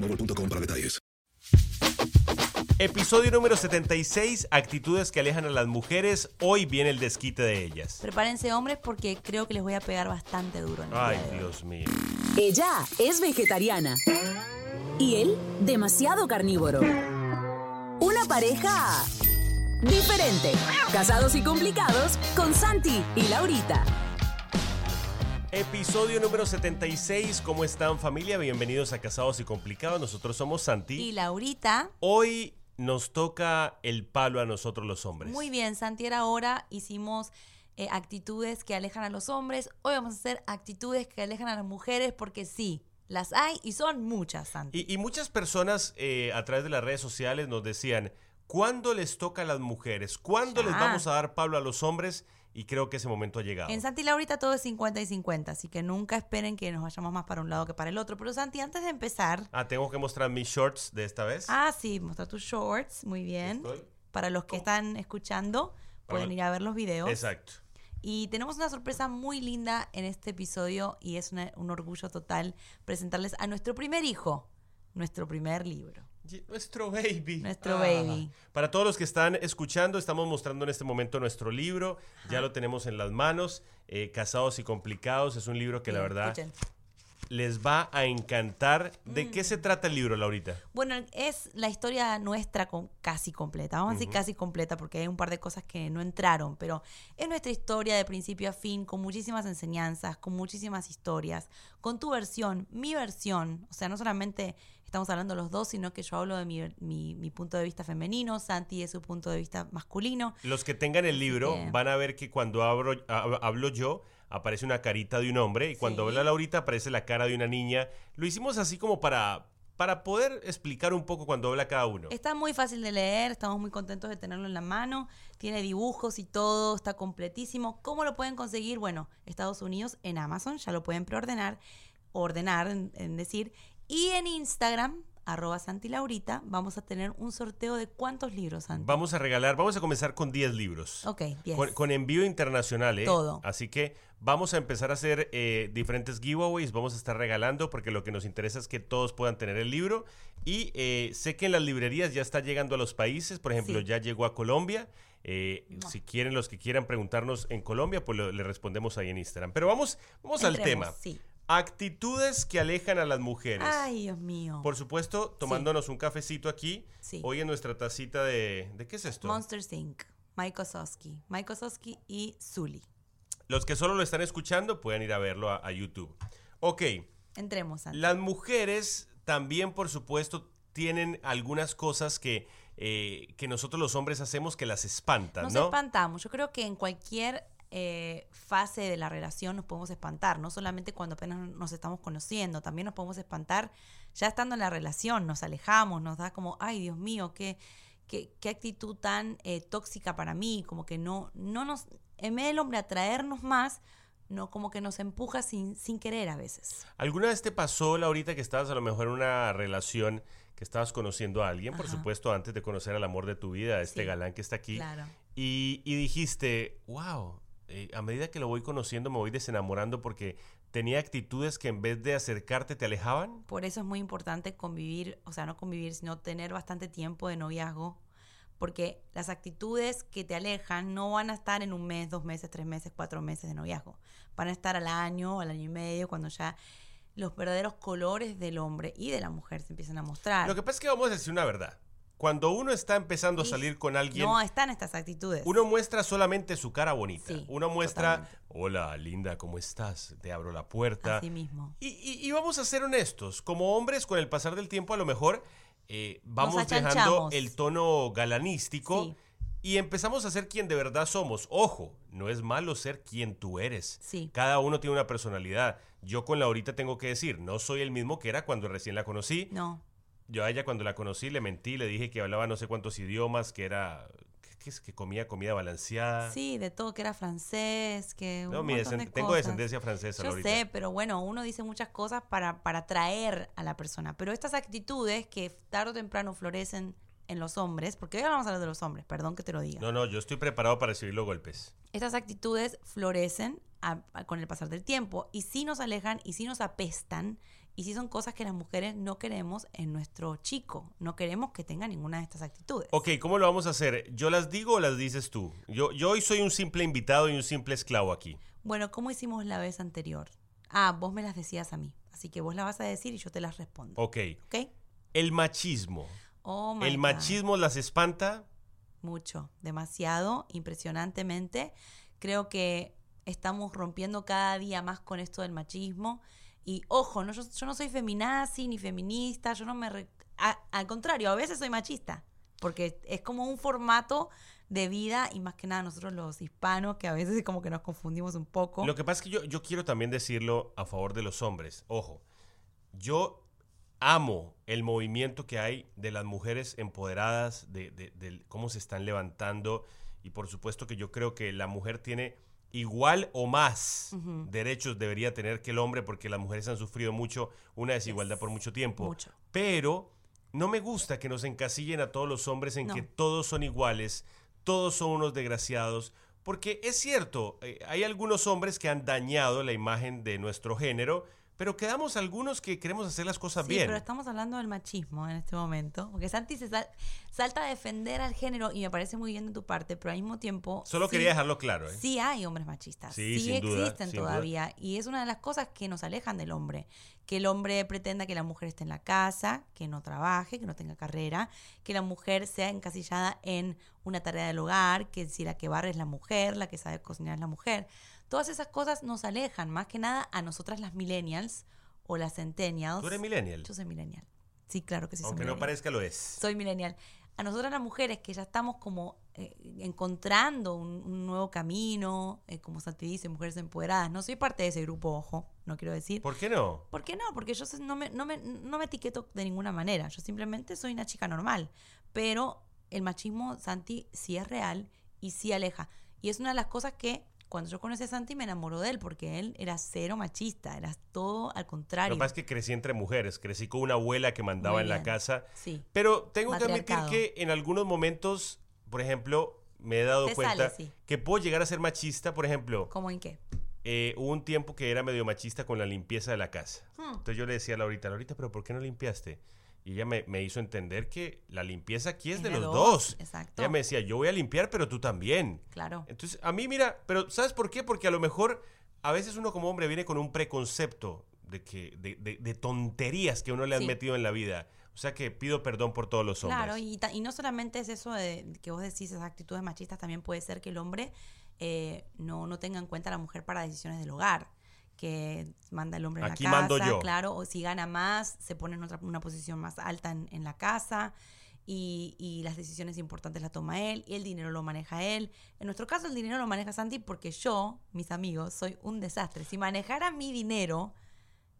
boostmobile.com para detalles. Episodio número 76, actitudes que alejan a las mujeres. Hoy viene el desquite de ellas. Prepárense hombres porque creo que les voy a pegar bastante duro. En el Ay, día de hoy. Dios mío. Ella es vegetariana. Y él, demasiado carnívoro. Una pareja diferente. Casados y complicados con Santi y Laurita. Episodio número 76, ¿cómo están familia? Bienvenidos a Casados y Complicados. Nosotros somos Santi. Y Laurita, Hoy nos toca el palo a nosotros los hombres. muy bien, Santi era ahora, hicimos eh, actitudes que alejan a los hombres. Hoy vamos a hacer actitudes que alejan a las mujeres porque sí, las hay y son muchas, Santi. Y, y muchas personas eh, a través de las redes sociales nos decían, ¿cuándo les toca a las mujeres? ¿Cuándo les vamos a dar palo a los hombres? Y creo que ese momento ha llegado. En Santi y Laurita todo es 50 y 50, así que nunca esperen que nos vayamos más para un lado que para el otro. Pero Santi, antes de empezar, Ah, tengo que mostrar mis shorts de esta vez. ah, sí, mostrar tus shorts, muy bien. Estoy. Para los que están escuchando, pueden ir a ver los videos. Exacto. Y tenemos una sorpresa muy linda en este episodio y es una- un orgullo total presentarles a nuestro primer hijo, nuestro primer libro. Nuestro baby. Nuestro baby. Para todos los que están escuchando, estamos mostrando en este momento nuestro libro. Ya lo tenemos en las manos. eh, Casados y Complicados. Es un libro que la verdad escuchen. les va a encantar. ¿De Mm. qué se trata el libro, Laurita? Bueno, es la historia nuestra con- casi completa. Vamos a decir casi completa porque hay un par de cosas que no entraron, pero es nuestra historia de principio a fin, con muchísimas enseñanzas, con muchísimas historias, con tu versión, mi versión. O sea, no solamente estamos hablando los dos, sino que yo hablo de mi, mi- mi punto de vista femenino, Santi de su punto de vista masculino. Los que tengan el libro van a ver que cuando abro, hab- hablo yo, aparece una carita de un hombre y cuando Sí. habla Laurita aparece la cara de una niña. Lo hicimos así como para, para poder explicar un poco cuando habla cada uno. Está muy fácil de leer, estamos muy contentos de tenerlo en la mano, tiene dibujos y todo, está completísimo. ¿Cómo lo pueden conseguir? Bueno, Estados Unidos en Amazon, ya lo pueden preordenar, ordenar, en, en decir, y en Instagram, arroba Santi Laurita, vamos a tener un sorteo de cuántos libros, Santi. Vamos a regalar, vamos a comenzar con 10 libros. Ok, 10. Con, con envío internacional, ¿eh? Todo. Así que vamos a empezar a hacer eh, diferentes giveaways, vamos a estar regalando porque lo que nos interesa es que todos puedan tener el libro. Y eh, sé que en las librerías ya está llegando a los países, por ejemplo, Sí. ya llegó a Colombia. Eh, Si quieren, los que quieran preguntarnos en Colombia, pues le respondemos ahí en Instagram. Pero vamos, vamos al tema. Sí. Actitudes que alejan a las mujeres. Ay, Dios mío. Por supuesto, tomándonos un cafecito aquí. Sí. Hoy en nuestra tacita de... ¿De qué es esto? Monster Inc., Mike Osowski, Mike Osowski y Zully. Los que solo lo están escuchando pueden ir a verlo a, a YouTube. Ok, Entremos, Santi. las mujeres también, por supuesto, tienen algunas cosas que, eh, que nosotros los hombres hacemos que las espantan, Nos ¿no? espantamos. Yo creo que en cualquier eh, fase de la relación nos podemos espantar, no solamente cuando apenas nos estamos conociendo, también nos podemos espantar ya estando en la relación, nos alejamos, nos da como, ay Dios mío, qué, qué, qué actitud tan eh, tóxica para mí, como que no, no nos, en vez del hombre atraernos más, no como que nos empuja sin, sin querer a veces. ¿Alguna vez te pasó, Laurita, que estabas a lo mejor en una relación que estabas conociendo a alguien, por supuesto, antes de conocer al amor de tu vida, este Sí. galán que está aquí, Claro. y, y dijiste, wow, eh, a medida que lo voy conociendo me voy desenamorando porque tenía actitudes que en vez de acercarte te alejaban? Por eso es muy importante convivir, o sea, no convivir, sino tener bastante tiempo de noviazgo, porque las actitudes que te alejan no van a estar en un mes, dos meses, tres meses, cuatro meses de noviazgo. Van a estar al año, al año y medio, cuando ya los verdaderos colores del hombre y de la mujer se empiezan a mostrar. Lo que pasa es que vamos a decir una verdad. Cuando uno está empezando a salir con alguien, No están estas actitudes. uno muestra solamente su cara bonita. Sí, uno muestra, totalmente. hola, linda, ¿cómo estás? Te abro la puerta. Así mismo. Y, y- y vamos a ser honestos, como hombres con el pasar del tiempo a lo mejor eh, vamos dejando el tono galanístico Sí. y empezamos a ser quien de verdad somos. Ojo, no es malo ser quien tú eres. Sí. Cada uno tiene una personalidad. Yo con Laurita tengo que decir, no soy el mismo que era cuando recién la conocí. No. Yo a ella cuando la conocí le mentí, le dije que hablaba no sé cuántos idiomas, que era que, que comía comida balanceada. Sí, de todo que era francés, que No, un mi montón descend- de tengo descendencia francesa, Yo Laurita. sé, pero bueno, uno dice muchas cosas para, para atraer a la persona. Pero estas actitudes que tarde o temprano florecen en los hombres, porque hoy vamos a hablar de los hombres, perdón que te lo diga. No, no, yo estoy preparado para recibir los golpes. Estas actitudes florecen a- a- con el pasar del tiempo y sí nos alejan y sí nos apestan y sí son cosas que las mujeres no queremos en nuestro chico. No queremos que tenga ninguna de estas actitudes. Ok, ¿cómo lo vamos a hacer? ¿Yo las digo o las dices tú? Yo, yo hoy soy un simple invitado y un simple esclavo aquí. Bueno, ¿cómo hicimos la vez anterior? Ah, vos me las decías a mí. Así que vos las vas a decir y yo te las respondo. Ok. ¿Ok? El machismo. Oh my ¿El God. machismo las espanta? Mucho, demasiado, impresionantemente. Creo que estamos rompiendo cada día más con esto del machismo. Y ojo, no, yo, yo no soy feminazi ni feminista, yo no me... al contrario, a veces soy machista, porque es como un formato de vida y más que nada nosotros los hispanos que a veces como que nos confundimos un poco. Lo que pasa es que yo, yo quiero también decirlo a favor de los hombres. Ojo, yo amo el movimiento que hay de las mujeres empoderadas, de, de- del cómo se están levantando y por supuesto que yo creo que la mujer tiene igual o más derechos debería tener que el hombre porque las mujeres han sufrido mucho una desigualdad por mucho tiempo. Mucho. Pero no me gusta que nos encasillen a todos los hombres en No. que todos son iguales, todos son unos desgraciados, porque es cierto, eh, hay algunos hombres que han dañado la imagen de nuestro género, pero quedamos algunos que queremos hacer las cosas Sí, bien. pero estamos hablando del machismo en este momento, porque Santi se sal- salta a defender al género y me parece muy bien de tu parte, pero al mismo tiempo... Solo sí- quería dejarlo claro. ¿eh? Sí hay hombres machistas, Sí, sí, duda, existen duda. todavía y es una de las cosas que nos alejan del hombre, que el hombre pretenda que la mujer esté en la casa, que no trabaje, que no tenga carrera, que la mujer sea encasillada en una tarea del hogar, que si la que barre es la mujer, la que sabe cocinar es la mujer. Todas esas cosas nos alejan, más que nada a nosotras las millennials o las centennials. ¿Tú eres millennial? Yo soy millennial. Sí, claro que sí. soy Aunque no millennial parezca lo es. soy millennial. A nosotras las mujeres que ya estamos como eh, encontrando un, un nuevo camino, eh, como Santi dice, mujeres empoderadas. No soy parte de ese grupo, ojo, no quiero decir. ¿Por qué no? ¿Por qué no? Porque yo no me, no, me, no me etiqueto de ninguna manera. Yo simplemente soy una chica normal. Pero el machismo, Santi, sí es real y sí aleja. Y es una de las cosas que cuando yo conocí a Santi me enamoró de él porque él era cero machista, era todo al Lo contrario. que pasa es que crecí entre mujeres, crecí con una abuela que mandaba en la casa. Sí. Pero tengo que admitir que en algunos momentos, por ejemplo, me he dado Te cuenta sale, sí. que puedo llegar a ser machista, por ejemplo, ¿Cómo en qué? eh, hubo un tiempo que era medio machista con la limpieza de la casa. Hmm. Entonces yo le decía a Laurita, Laurita, pero ¿por qué no limpiaste? Y ella me, me hizo entender que la limpieza aquí es, Es de los dos, dos. exacto. Ella me decía, yo voy a limpiar, pero tú también. Claro. Entonces, a mí, mira, pero ¿sabes por qué? Porque a lo mejor a veces uno como hombre viene con un preconcepto de, que, de, de- de tonterías que uno le han Sí. metido en la vida. O sea que pido perdón por todos los hombres. Claro, y, y no solamente es eso de que vos decís, esas actitudes machistas, también puede ser que el hombre eh, no, no tenga en cuenta a la mujer para decisiones del hogar. Que manda el hombre en Aquí la casa, mando yo. claro, o si gana más, se pone en otra, una posición más alta en, en la casa y, y las decisiones importantes las toma él y el dinero lo maneja él. En nuestro caso el dinero lo maneja Santi porque yo, mis amigos, soy un desastre. Si manejara mi dinero,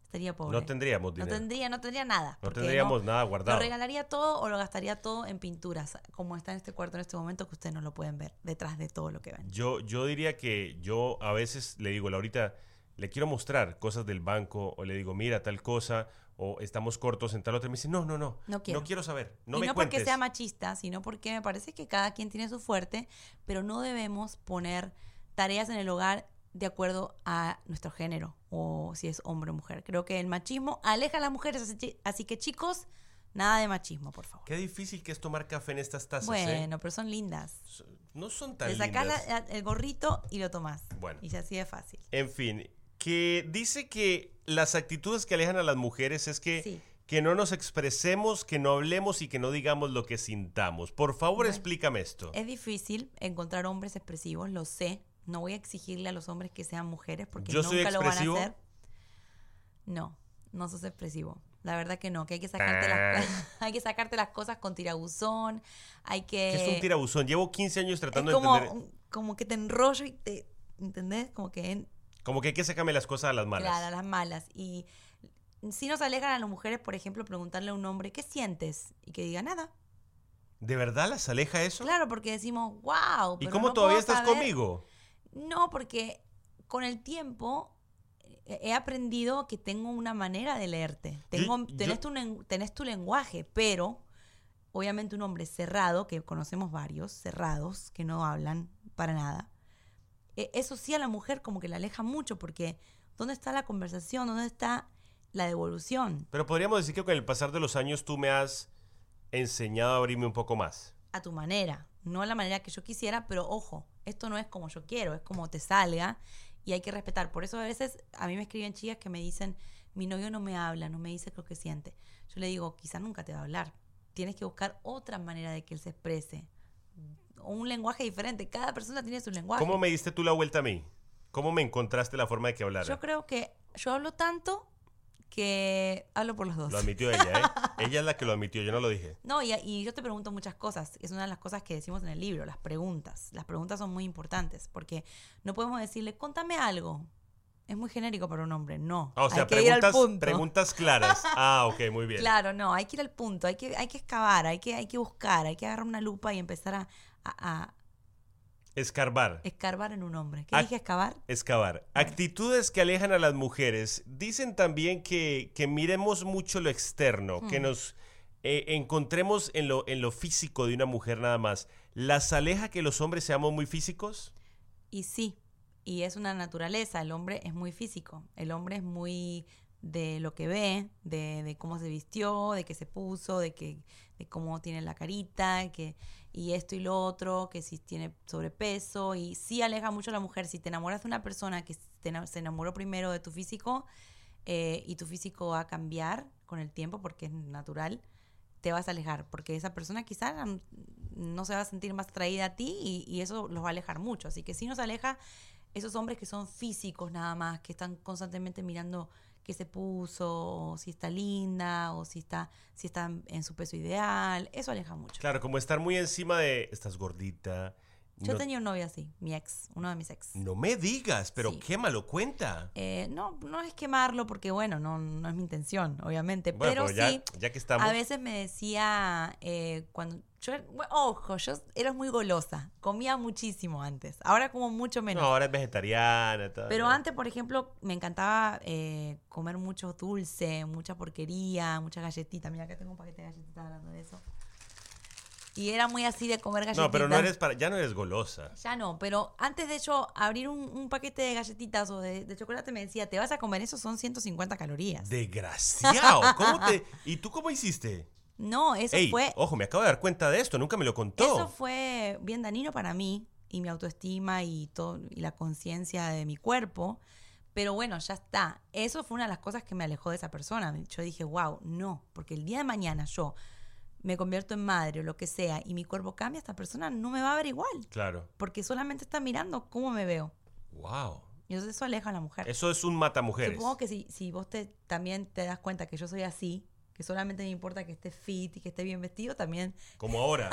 estaría pobre. No tendríamos No dinero. tendría, no tendría nada. No tendríamos nada guardado. Lo regalaría todo o lo gastaría todo en pinturas, como está en este cuarto en este momento que ustedes no lo pueden ver detrás de todo lo que ven. Yo, yo diría que yo a veces le digo, Laurita, le quiero mostrar cosas del banco o le digo, mira tal cosa o estamos cortos en tal otra. Y me dice, no, no, no, No quiero. saber, no y me no cuentes. porque sea machista, sino porque me parece que cada quien tiene su fuerte, pero no debemos poner tareas en el hogar de acuerdo a nuestro género o si es hombre o mujer. Creo que el machismo aleja a las mujeres, así, que chicos, nada de machismo, por favor. Qué difícil que es tomar café en estas tazas, ¿eh? Bueno, pero son lindas. No son tan Te sacás lindas. la- el gorrito y lo tomás. Bueno. Y así de fácil. En fin, que dice que las actitudes que alejan a las mujeres es que, Sí. que no nos expresemos, que no hablemos y que no digamos lo que sintamos. Por favor, Bueno. explícame esto. Es difícil encontrar hombres expresivos, lo sé. No voy a exigirle a los hombres que sean mujeres porque ¿Yo soy nunca lo van a hacer. No, no sos expresivo. La verdad que no, que hay que sacarte, las, hay que sacarte las cosas con tirabuzón, hay que... ¿Qué es un tirabuzón? Llevo 15 años es tratando como, de entender. como que te enrollo y te... ¿Entendés? Como que... en- Como que hay que sacarme las cosas a las malas. Claro, a las malas. Y si nos alejan a las mujeres, por ejemplo, preguntarle a un hombre, ¿qué sientes? Y que diga nada. ¿De verdad las aleja eso? Claro, porque decimos, wow. ¿Y pero cómo no todavía estás saber". conmigo? No, porque con el tiempo eh, he aprendido que tengo una manera de leerte. Tengo, yo- tenés, tu, tenés tu lenguaje, pero obviamente un hombre cerrado, que conocemos varios, cerrados, que no hablan para nada, eh, eso sí a la mujer como que la aleja mucho, porque ¿dónde está la conversación? ¿Dónde está la devolución? Pero podríamos decir que con el pasar de los años tú me has enseñado a abrirme un poco más. a tu manera, no a la manera que yo quisiera, pero ojo, esto no es como yo quiero, es como te salga y hay que respetar. Por eso a veces a mí me escriben chicas que me dicen, mi novio no me habla, no me dice lo que siente. Yo le digo, quizá nunca te va a hablar. Tienes que buscar otra manera de que él se exprese. Un lenguaje diferente. Cada persona tiene su lenguaje. ¿Cómo me diste tú la vuelta a mí? ¿Cómo me encontraste la forma de que hablara? Yo creo que yo hablo tanto que hablo por los dos. Lo admitió ella, ¿eh? ella es la que lo admitió, yo no lo dije. No, y, y yo te pregunto muchas cosas. Es una de las cosas que decimos en el libro, las preguntas. Las preguntas son muy importantes porque no podemos decirle, contame algo. Es muy genérico para un hombre. No. Ah, o sea, hay que ir al preguntas, punto. preguntas claras. Ah, ok, muy bien. Claro, no, hay que ir al punto, hay que, hay que excavar, hay que, hay que buscar, hay que agarrar una lupa y empezar a, a- a Escarbar. escarbar en un hombre. ¿Qué dije excavar? Excavar. Actitudes que alejan a las mujeres. Dicen también que, que miremos mucho lo externo, que Mm. nos eh, encontremos en lo, en lo físico de una mujer nada más. ¿Las aleja que los hombres seamos muy físicos? Y sí, y es una naturaleza, el hombre es muy físico, el hombre es muy de lo que ve, de, de cómo se vistió, de qué se puso, de, que, de cómo tiene la carita, que, y esto y lo otro, que si tiene sobrepeso, y sí aleja mucho a la mujer. Si te enamoras de una persona que te se enamoró primero de tu físico eh, y tu físico va a cambiar con el tiempo porque es natural, te vas a alejar, porque esa persona quizás no se va a sentir más atraída a ti y, y eso los va a alejar mucho. Así que sí nos aleja esos hombres que son físicos nada más, que están constantemente mirando qué se puso, o si está linda, o si está, si está en su peso ideal. Eso aleja mucho. Claro, como estar muy encima de, estás gordita. Yo no, tenía un novio así, mi ex, uno de mis ex. no me digas, pero Sí. qué malo cuenta. Eh, no, no es quemarlo porque, bueno, no, no es mi intención, obviamente. Bueno, pero pero ya- sí, ya que estamos- a veces me decía, eh, cuando yo, bueno, ojo, yo era muy golosa, comía muchísimo antes, ahora como mucho menos. No, ahora es vegetariana. tal, Pero ¿no? antes, por ejemplo, me encantaba eh, comer mucho dulce, mucha porquería, muchas galletitas. Mira, acá tengo un paquete de galletitas hablando de eso. Y era muy así de comer galletitas. No, pero no eres para, ya no eres golosa. Ya no, pero antes de yo abrir un, un paquete de galletitas o de, de chocolate me decía, te vas a comer eso, son 150 calorías. Desgraciado. ¿Cómo te, ¿Y tú cómo hiciste? No, eso Ey, fue... ojo, me acabo de dar cuenta de esto, nunca me lo contó. Eso fue bien dañino para mí y mi autoestima y todo y la conciencia de mi cuerpo. Pero bueno, ya está. Eso fue una de las cosas que me alejó de esa persona. Yo dije, wow, no, porque el día de mañana yo me convierto en madre o lo que sea y mi cuerpo cambia, esta persona no me va a ver igual. Claro. Porque solamente está mirando cómo me veo. Wow. Y entonces eso aleja a la mujer. Eso es un matamujeres. Supongo que si, si vos te, también te das cuenta que yo soy así, que solamente me importa que esté fit y que esté bien vestido, también, Como ahora.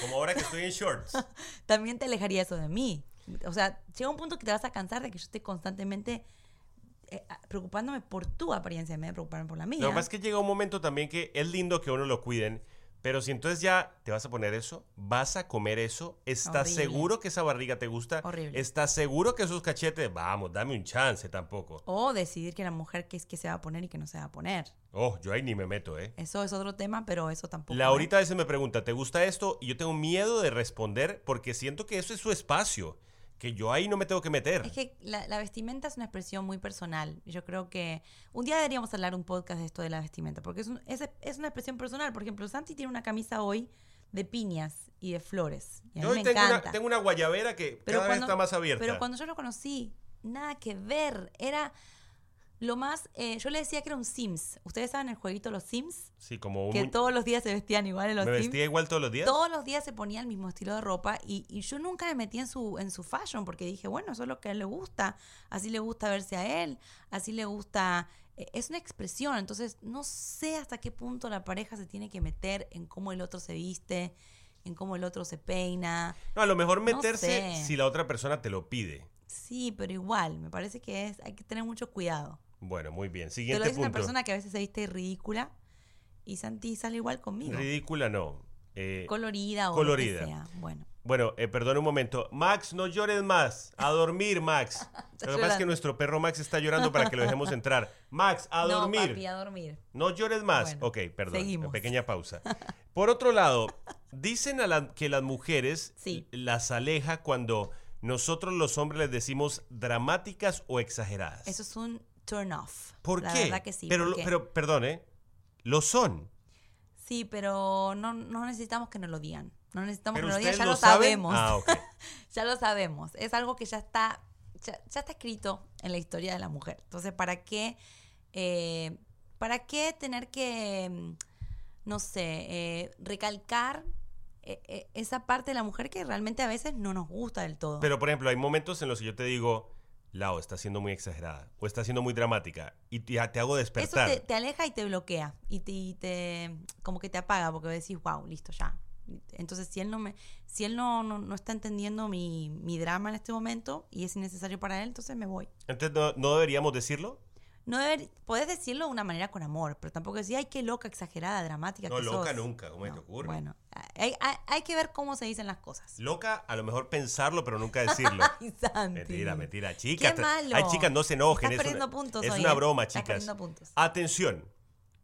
Como ahora que estoy en shorts. también te alejaría eso de mí. O sea, llega un punto que te vas a cansar de que yo esté constantemente eh, preocupándome por tu apariencia en vez de preocuparme por la mía. Lo que pasa es que llega un momento también que es lindo que uno lo cuiden, pero si entonces ya te vas a poner eso, vas a comer eso, ¿estás Horrible. seguro que esa barriga te gusta? Horrible. ¿Estás seguro que esos cachetes? Vamos, dame un chance tampoco. O decidir que la mujer qué es que se va a poner y que no se va a poner. Oh, yo ahí ni me meto, ¿eh? Eso es otro tema, pero eso tampoco. La ¿eh? ahorita a veces me pregunta, ¿te gusta esto? Y yo tengo miedo de responder porque siento que eso es su espacio, que yo ahí no me tengo que meter. Es que la, la vestimenta es una expresión muy personal. Yo creo que un día deberíamos hablar un podcast de esto de la vestimenta, porque es, un- es, es una expresión personal. Por ejemplo, Santi tiene una camisa hoy de piñas y de flores. Y a mí Yo me tengo encanta. una, tengo una guayabera que cada vez está más abierta. Pero cuando yo lo conocí, nada que ver. Era lo más. eh, yo le decía que era un Sims. ¿Ustedes saben el jueguito Los Sims? sí, como un Que todos los días se vestían igual en los ¿Me Sims. vestía igual todos los días? Todos los días se ponía el mismo estilo de ropa y, y yo nunca me metí en su, en su fashion porque dije, bueno, eso es lo que a él le gusta, así le gusta verse a él, así le gusta, eh, es una expresión, entonces no sé hasta qué punto la pareja se tiene que meter en cómo el otro se viste, en cómo el otro se peina. No, a lo mejor No meterse sé. si la otra persona te lo pide. Sí, pero igual, me parece que es, hay que tener mucho cuidado. Bueno, muy bien. Te lo Siguiente dice una persona que a veces se viste ridícula y Santi sale igual conmigo. Ridícula no. Eh, Colorida o colorida. lo que sea. Bueno. Bueno, eh, perdón un momento. Max, no llores más. A dormir, Max. Lo que pasa es que nuestro perro Max está llorando para que lo dejemos entrar. Max, a No, dormir. papi, a dormir. No llores más. Bueno, ok, perdón. seguimos. Pequeña pausa. Por otro lado, dicen a la- que las mujeres Sí. las aleja cuando nosotros los hombres les decimos dramáticas o exageradas. Eso es un turn off. ¿Por La qué? verdad que sí. pero, porque- pero, perdón, ¿eh? Lo son. sí, pero no, no necesitamos que nos lo digan. No necesitamos que nos lo digan, ya lo saben. sabemos. Ah, ok. ya lo sabemos. Es algo que ya está, ya, ya está escrito en la historia de la mujer. Entonces, ¿para qué, eh, ¿para qué tener que, mm, no sé, eh, recalcar eh, esa parte de la mujer que realmente a veces no nos gusta del todo? Pero, por ejemplo, hay momentos en los que yo te digo, Lao, está siendo muy exagerada o está siendo muy dramática y te, te hago Eso despertar. te, te aleja y te bloquea y te, y te- como que te apaga porque decís, wow, listo, ya. Entonces, si él no me, si él no, no, no está entendiendo mi, mi drama en este momento y es innecesario para él, entonces me voy. Entonces, ¿no, no deberíamos decirlo? No deber- podés decirlo de una manera con amor, pero tampoco decir, ay, qué loca, exagerada, dramática. No, que loca sos". nunca, ¿cómo se te No, ocurre? Bueno, hay, hay- hay que ver cómo se dicen las cosas. Loca, a lo mejor pensarlo, pero nunca decirlo. Ay, Santi. mentira, mentira. Chicas, Qué malo. ay, chicas, no se enojen. Estás es perdiendo una, puntos es hoy, una ¿eh? broma, Estás chicas. perdiendo puntos. Atención.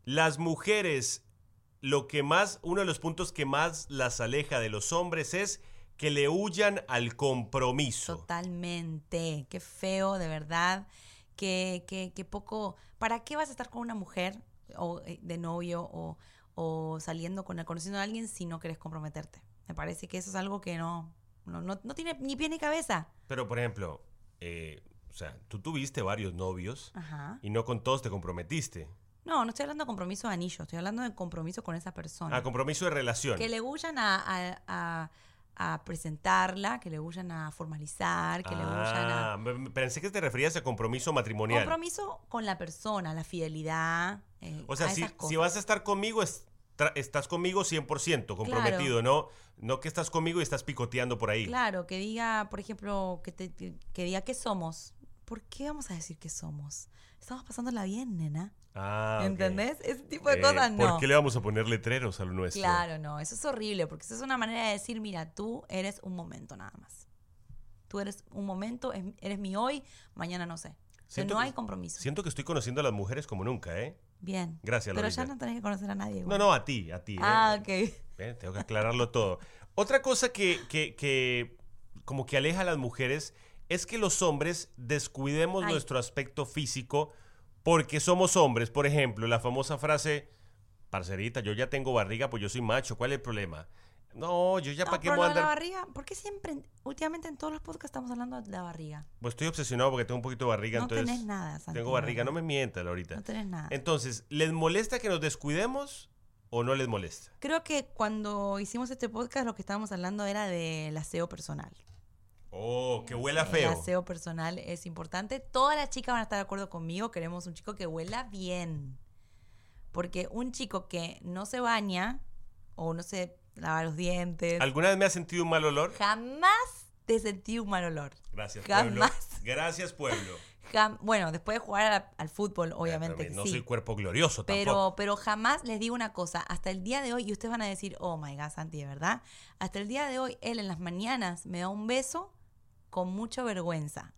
Las mujeres, lo que más, uno de los puntos que más las aleja de los hombres es que le huyan al compromiso. Totalmente. Qué feo, de verdad. Que, que, que poco. ¿Para qué vas a estar con una mujer o eh, de novio o, o saliendo con conociendo a alguien si no quieres comprometerte? Me parece que eso es algo que no, no, no, no tiene ni pie ni cabeza. Pero, por ejemplo, eh, o sea, tú tuviste varios novios Ajá. y no con todos te comprometiste. No, no estoy hablando de compromiso de anillo, estoy hablando de compromiso con esa persona. A compromiso de relación. que le huyan a, a, a- a presentarla, que le huyan a formalizar, que le huyan a... Ah, pensé que te referías a compromiso matrimonial. Compromiso con la persona, la fidelidad. eh, O sea, si, si vas a estar conmigo, es- estás conmigo 100% comprometido, ¿no? No que estás conmigo y estás picoteando por ahí. Claro, que diga, por ejemplo, que, te, que que diga qué somos. ¿Por qué vamos a decir qué somos? Estamos pasándola bien, nena. Ah. ¿Entendés? Ese tipo de Eh, cosas no. ¿Por qué le vamos a poner letreros a lo nuestro? Claro, no, eso es horrible, porque eso es una manera de decir, mira, tú eres un momento nada más. Tú eres un momento, es- eres mi hoy, mañana no sé. Siento no que- hay compromiso. Siento que estoy conociendo a las mujeres como nunca, ¿eh? Bien. Gracias, Pero ya no tenés que conocer a nadie. No, igual. no, a ti, a ti. ¿eh? Ah, ok. Eh, Tengo que aclararlo todo. Otra cosa que, que- que como que aleja a las mujeres es que los hombres descuidemos Ay. nuestro aspecto físico porque somos hombres. Por ejemplo, la famosa frase, parcerita, yo ya tengo barriga, pues yo soy macho, ¿cuál es el problema? No, yo ya No, para qué voy a la barriga, ¿por qué siempre, últimamente en todos los podcasts estamos hablando de la barriga? Pues estoy obsesionado porque tengo un poquito de barriga, No entonces... tenés nada, Santi, Tengo barriga, no me mientas ahorita. No tenés nada. Entonces, ¿les molesta que nos descuidemos o no les molesta? Creo que cuando hicimos este podcast lo que estábamos hablando era del aseo personal. Oh, que huela El feo. aseo personal es importante. Todas las chicas van a estar de acuerdo conmigo. Queremos un chico que huela bien. Porque un chico que no se baña o no se lava los dientes, ¿Alguna vez me has sentido un mal olor? jamás te sentí un mal olor. Gracias, pueblo. Jamás. Gracias, pueblo. Jam- bueno, después de jugar al fútbol, obviamente que no sí. soy cuerpo glorioso tampoco. Pero, pero jamás les digo una cosa, hasta el día de hoy, y ustedes van a decir, oh my god, Santi, de verdad, hasta el día de hoy, él en las mañanas me da un beso con mucha vergüenza.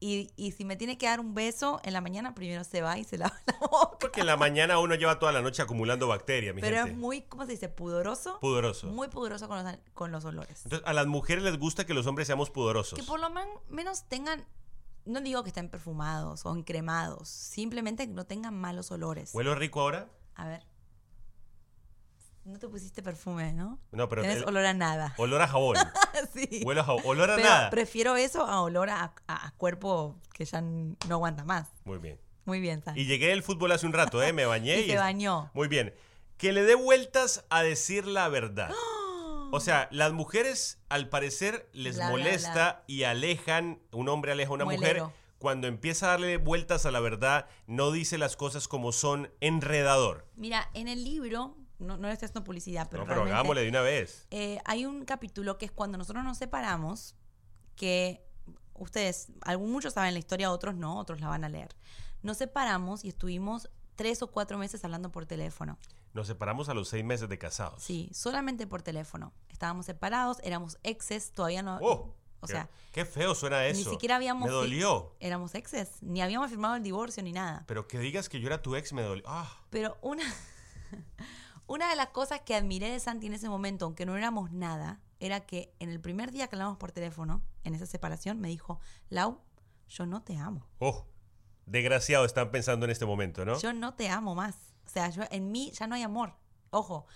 Y, y si me tiene que dar un beso en la mañana, primero se va y se lava la boca. Porque en la mañana uno lleva toda la noche acumulando bacterias, mi Pero gente. es muy, ¿cómo se dice? Pudoroso. Pudoroso. Muy pudoroso con los, con los olores. Entonces, a las mujeres les gusta que los hombres seamos pudorosos. Que por lo men- menos tengan, no digo que estén perfumados o encremados, simplemente que no tengan malos olores. ¿Huelo rico ahora? A ver. No te pusiste perfume, ¿no? No, pero Tienes olor a nada. olor a jabón. sí. Huelo a jabón. Olor a Pero nada. prefiero eso a olor a, a- a cuerpo que ya no aguanta más. Muy bien. Muy bien, Santi. Y llegué del fútbol hace un rato, ¿eh? Me bañé Y se bañó. Muy bien. Que le dé vueltas a decir la verdad. O sea, las mujeres al parecer les Bla, bla, molesta bla. y alejan, un hombre aleja a una Muelero. mujer. Cuando empieza a darle vueltas a la verdad, no dice las cosas como son, enredador. Mira, en el libro, no, no le estoy haciendo publicidad, pero, no, pero hagámosle de una vez. eh, hay un capítulo que es cuando nosotros nos separamos, que ustedes, algún, muchos saben la historia, otros no, otros la van a leer. Nos separamos y estuvimos tres o cuatro meses hablando por teléfono. Nos separamos a los seis meses de casados. Sí, solamente por teléfono. Estábamos separados, éramos exes, todavía no... Oh, o qué- sea, qué feo suena eso. ni siquiera habíamos... Me dolió. Éramos exes, ni habíamos firmado el divorcio ni nada. Pero que digas que yo era tu ex me dolió. Ah, Pero una, una de las cosas que admiré de Santi en ese momento, aunque no éramos nada, era que en el primer día que hablamos por teléfono, en esa separación, me dijo, Lau, yo no te amo. oh. Desgraciado están pensando en este momento, ¿no? Yo no te amo más. O sea, yo, en mí ya no hay amor. Ojo,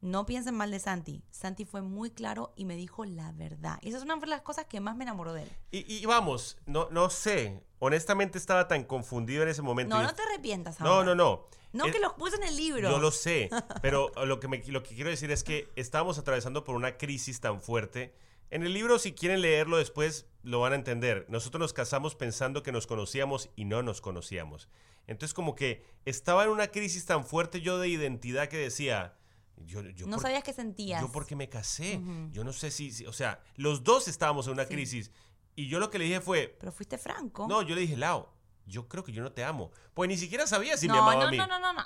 no piensen mal de Santi. Santi fue muy claro y me dijo la verdad. Y esa es una de las cosas que más me enamoró de él. Y, y vamos, no, no sé. Honestamente estaba tan confundido en ese momento. No, no te arrepientas no, ahora. no, no. No Es- que los puse en el libro. Yo lo sé, pero lo que, me- lo que quiero decir es que estábamos atravesando por una crisis tan fuerte. En el libro, si quieren leerlo después, lo van a entender. Nosotros nos casamos pensando que nos conocíamos y no nos conocíamos. Entonces, como que estaba en una crisis tan fuerte yo de identidad que decía, yo, yo no por- sabías qué sentías. yo porque me casé. Ujú. Yo no sé si, si- o sea, los dos estábamos en una Sí. crisis. Y yo lo que le dije fue, Pero fuiste franco. no, yo le dije, Lao, yo creo que yo no te amo. Pues ni siquiera sabía si no, me amaba no, a mí. no, no, no, no.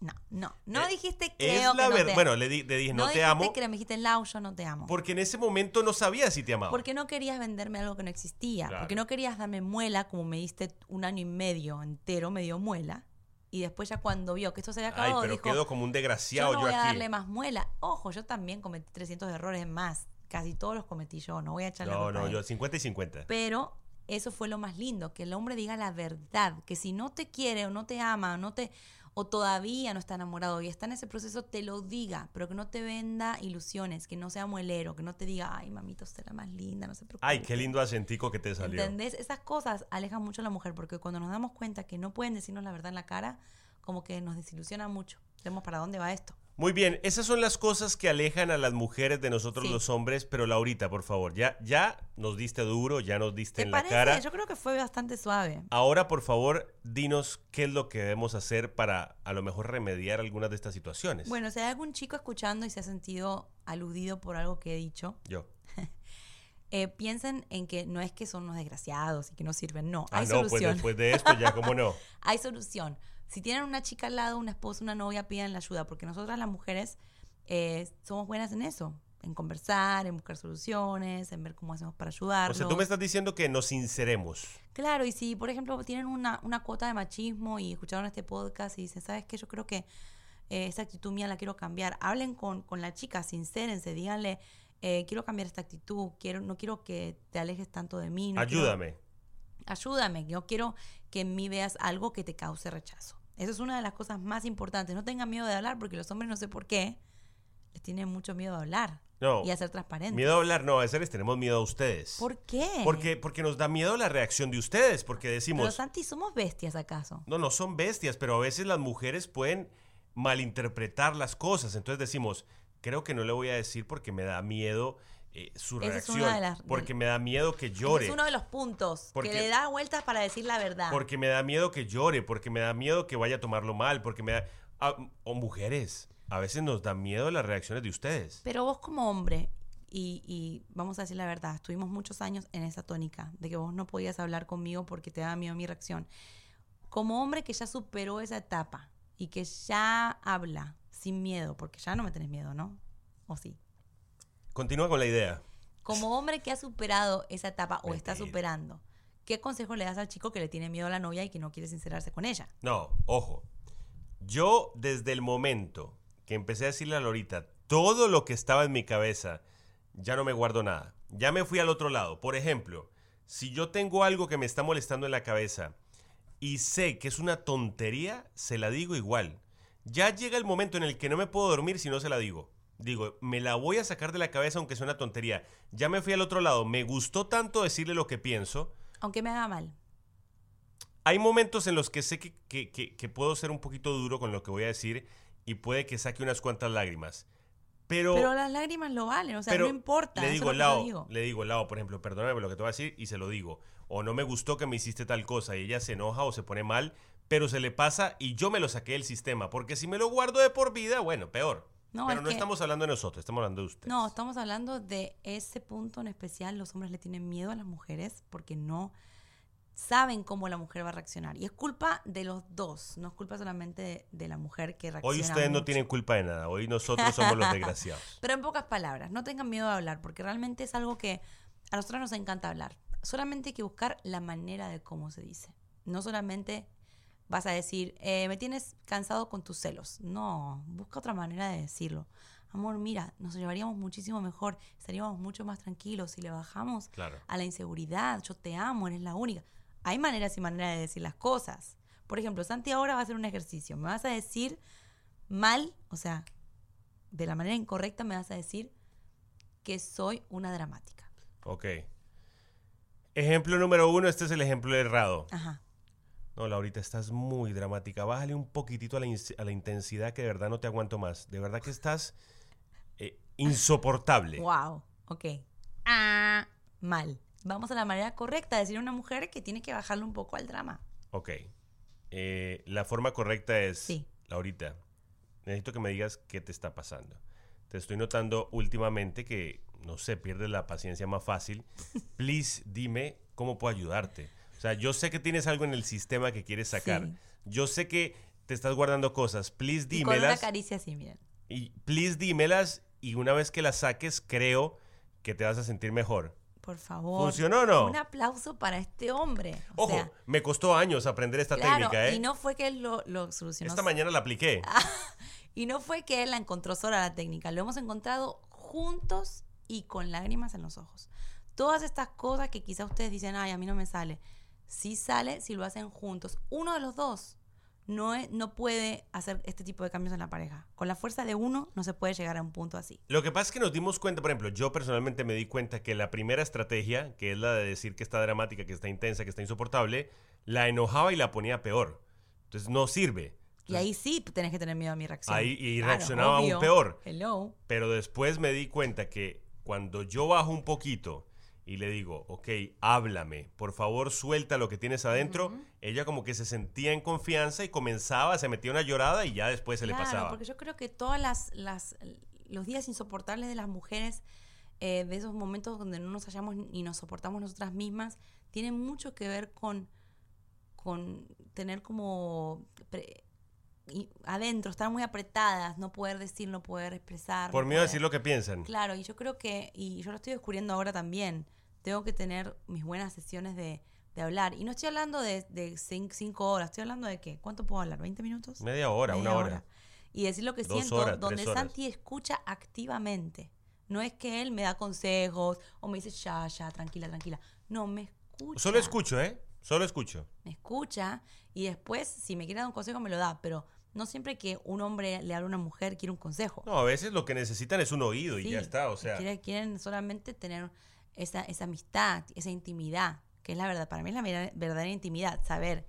No, no. No Eh, dijiste Es creo la que no verdad. te Bueno, le, di- le dije, no, te dijiste amo. creo, me dijiste Lau, yo no te amo. Porque en ese momento no sabía si te amaba. Porque no querías venderme algo que no existía. Claro. Porque no querías darme muela como me diste un año y medio entero, me dio muela. Y después ya cuando vio que esto se había Ay, acabado, pero dijo, quedo como un desgraciado yo no yo, voy a aquí. darle más muela. Ojo, yo también cometí 300 errores más. Casi todos los cometí yo, no voy a echarle No, a no, yo 50 y 50. Pero eso fue lo más lindo, que el hombre diga la verdad, que si no te quiere o no te ama, o no te o todavía no está enamorado y está en ese proceso, te lo diga, pero que no te venda ilusiones, que no sea muelero, que no te diga, ay, mamito, usted es la más linda, no se preocupe. Ay, qué lindo acentico que te salió. ¿Entendés? Esas cosas alejan mucho a la mujer, porque cuando nos damos cuenta que no pueden decirnos la verdad en la cara, como que nos desilusiona mucho. Vemos para dónde va esto. Muy bien, esas son las cosas que alejan a las mujeres de nosotros Sí. los hombres, pero Laurita, por favor, ya, ya nos diste duro, ya nos diste ¿Te en la parece? cara. Yo creo que fue bastante suave. Ahora, por favor, dinos qué es lo que debemos hacer para a lo mejor remediar algunas de estas situaciones. Bueno, si hay algún chico escuchando y se ha sentido aludido por algo que he dicho, Yo. eh, piensen en que no es que son unos desgraciados y que no sirven, no, Ah, hay no, pues solución. después de esto ya, ¿cómo no? hay solución. Si tienen una chica al lado, una esposa, una novia, pidan la ayuda, porque nosotras las mujeres eh, somos buenas en eso, en conversar, en buscar soluciones, en ver cómo hacemos para O ayudarlos. sea, tú me estás diciendo que nos sinceremos. Claro, y si, por ejemplo, tienen una, una cuota de machismo y escucharon este podcast y dicen, ¿sabes qué? Yo creo que eh, esa actitud mía la quiero cambiar. Hablen con, con la chica, sincérense, díganle, eh, quiero cambiar esta actitud, quiero, no quiero que te alejes tanto de mí. no quiero- Ayúdame. ayúdame, yo quiero que en mí veas algo que te cause rechazo. Esa es una de las cosas más importantes. No tengan miedo de hablar porque los hombres no sé por qué les tienen mucho miedo a hablar No. y a ser transparentes. Miedo a hablar, no, a veces les tenemos miedo a ustedes. ¿Por qué? Porque, porque nos da miedo la reacción de ustedes, porque Pero decimos, Santi, ¿somos bestias acaso? no, no son bestias, pero a veces las mujeres pueden malinterpretar las cosas. Entonces decimos, creo que no le voy a decir porque me da miedo eh, su Esa es reacción. una de las- porque me da miedo que llore. Es uno de los puntos Porque- que le da vueltas para decir la verdad. Porque me da miedo que llore, porque me da miedo que vaya a tomarlo mal, porque me da... ah, o mujeres, a veces nos da miedo las reacciones de ustedes. Pero vos como hombre, y, y vamos a decir la verdad, estuvimos muchos años en esa tónica de que vos no podías hablar conmigo porque te daba miedo mi reacción. Como hombre que ya superó esa etapa y que ya habla sin miedo, porque ya no me tenés miedo, ¿no? ¿O sí? Continúa con la idea. Como hombre que ha superado esa etapa o está superando, ¿qué consejo le das al chico que le tiene miedo a la novia y que no quiere sincerarse con ella? No, ojo. Yo desde el momento que empecé a decirle a Lorita todo lo que estaba en mi cabeza, ya no me guardo nada. Ya me fui al otro lado. Por ejemplo, si yo tengo algo que me está molestando en la cabeza y sé que es una tontería, se la digo igual. Ya llega el momento en el que no me puedo dormir si no se la digo. Digo, me la voy a sacar de la cabeza aunque sea una tontería. Ya me fui al otro lado. Me gustó tanto decirle lo que pienso. Aunque me haga mal. Hay momentos en los que sé que, que- que- que puedo ser un poquito duro con lo que voy a decir y puede que saque unas cuantas lágrimas. Pero, Pero las lágrimas lo valen, o sea, no importa. Le digo, Lao, digo. le digo, Lao, por ejemplo, perdóname lo que te voy a decir y se lo digo. O no me gustó que me hiciste tal cosa y ella se enoja o se pone mal, pero se le pasa y yo me lo saqué del sistema. Porque si me lo guardo de por vida, bueno, peor. No, pero es no que- estamos hablando de nosotros, estamos hablando de usted. No, estamos hablando de ese punto en especial. Los hombres le tienen miedo a las mujeres porque no saben cómo la mujer va a reaccionar. Y es culpa de los dos, no es culpa solamente de, de la mujer que reacciona. Hoy ustedes no tienen culpa de nada, hoy nosotros somos los desgraciados. Pero en pocas palabras, no tengan miedo de hablar, porque realmente es algo que a nosotros nos encanta hablar. Solamente hay que buscar la manera de cómo se dice. No solamente vas a decir, eh, me tienes cansado con tus celos. No, busca otra manera de decirlo. Amor, mira, nos llevaríamos muchísimo mejor, estaríamos mucho más tranquilos si le bajamos Claro. a la inseguridad. Yo te amo, eres la única. Hay maneras y maneras de decir las cosas. Por ejemplo, Santi ahora va a hacer un ejercicio. Me vas a decir mal, o sea, de la manera incorrecta me vas a decir que soy una dramática. Ok. Ejemplo número uno, este es el ejemplo errado. Ajá. No, Laurita, estás muy dramática. Bájale un poquitito a la, ins- a la intensidad que de verdad no te aguanto más. De verdad que estás eh, insoportable. Wow. Ok. Ah, mal. Vamos a la manera correcta de decir a una mujer que tiene que bajarle un poco al drama. Ok. Eh, la forma correcta es, Sí. Laurita, necesito que me digas qué te está pasando. Te estoy notando últimamente que, no sé, pierdes la paciencia más fácil. Please, dime cómo puedo ayudarte. O sea, yo sé que tienes algo en el sistema que quieres sacar. Sí. Yo sé que te estás guardando cosas. Please, Y con una dímelas. caricia así, miren. Y please dímelas y una vez que las saques creo que te vas a sentir mejor. Por favor. ¿Funcionó o no? Un aplauso para este hombre. O Ojo, sea, me costó años aprender esta claro, técnica, ¿eh? y no fue que él lo, lo solucionó. Esta mañana la apliqué. Y no fue que él la encontró sola la técnica, lo hemos encontrado juntos y con lágrimas en los ojos. Todas estas cosas que quizá ustedes dicen, ay, a mí no me sale. Sí sale si lo hacen juntos. Uno de los dos no, es- no puede hacer este tipo de cambios en la pareja. Con la fuerza de uno no se puede llegar a un punto así. Lo que pasa es que nos dimos cuenta, por ejemplo, yo personalmente me di cuenta que la primera estrategia, que es la de decir que está dramática, que está intensa, que está insoportable, la enojaba y la ponía peor. Entonces no sirve. Y ahí sí tenés que tener miedo a mi reacción. Ahí- y Claro, reaccionaba aún peor. Hello. Pero después me di cuenta que cuando yo bajo un poquito y le digo, ok, háblame, por favor suelta lo que tienes adentro, ella como que se sentía en confianza y comenzaba, se metía una llorada y ya después se le pasaba. porque yo creo que todas las, las los días insoportables de las mujeres, eh, de esos momentos donde no nos hallamos ni nos soportamos nosotras mismas, tienen mucho que ver con, con tener como pre- y- adentro, estar muy apretadas, no poder decir, no poder expresar. Por no miedo a decir lo que piensan. Claro, y yo creo que, y yo lo estoy descubriendo ahora también, tengo que tener mis buenas sesiones de, de hablar. Y no estoy hablando de, de cin- cinco horas, estoy hablando de qué, ¿cuánto puedo hablar? ¿20 minutos? Media hora, Media una hora. Y decir lo que Dos siento, horas, donde. Santi escucha activamente. No es que él me da consejos o me dice, ya, ya, tranquila, tranquila. No, me escucha. Solo escucho, ¿eh? Solo escucho. Me escucha y después, si me quiere dar un consejo, me lo da. Pero no siempre que un hombre le habla a una mujer quiere un consejo. No, a veces lo que necesitan es un oído y ya está, o sea. quiere- quieren solamente tener esa, esa amistad, esa intimidad, que es la verdad, para mí es la verdadera intimidad, saber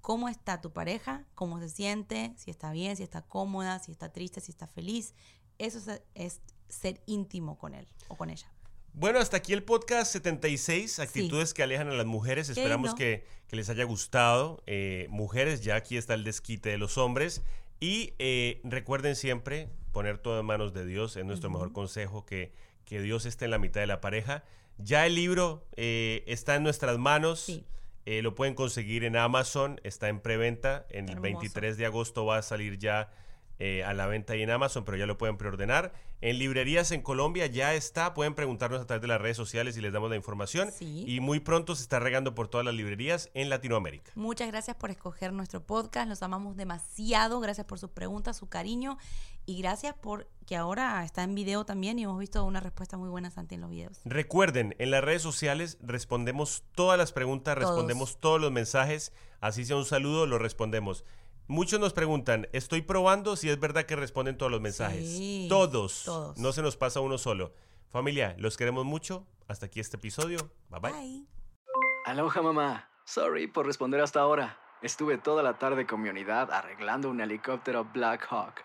cómo está tu pareja, cómo se siente, si está bien, si está cómoda, si está triste, si está feliz. Eso es, es ser íntimo con él o con ella. Bueno, hasta aquí el podcast 76, actitudes que alejan a las mujeres. Qué Esperamos que, que les haya gustado. Eh, mujeres, ya aquí está el desquite de los hombres. Y eh, recuerden siempre poner todo en manos de Dios. Es nuestro mejor consejo, que, que Dios esté en la mitad de la pareja. Ya el libro eh, está en nuestras manos. Sí. Eh, lo pueden conseguir en Amazon, está en preventa. En el Hermoso. 23 de agosto va a salir ya eh, a la venta en Amazon, pero ya lo pueden preordenar. En librerías en Colombia ya está. Pueden preguntarnos a través de las redes sociales y les damos la información. Sí. Y muy pronto se está regando por todas las librerías en Latinoamérica. Muchas gracias por escoger nuestro podcast. Los amamos demasiado. Gracias por sus preguntas, su cariño. Y gracias por que ahora está en video también y hemos visto una respuesta muy buena, Santi, en los videos. Recuerden, en las redes sociales respondemos todas las preguntas, Todos. respondemos todos los mensajes. Así sea un saludo, lo respondemos. Muchos nos preguntan, estoy probando si es verdad que responden todos los mensajes. Sí, todos. todos. No se nos pasa uno solo. Familia, los queremos mucho. Hasta aquí este episodio. Bye bye. Bye. Aloha mamá. Sorry por responder hasta ahora. Estuve toda la tarde con mi unidad arreglando un helicóptero Black Hawk.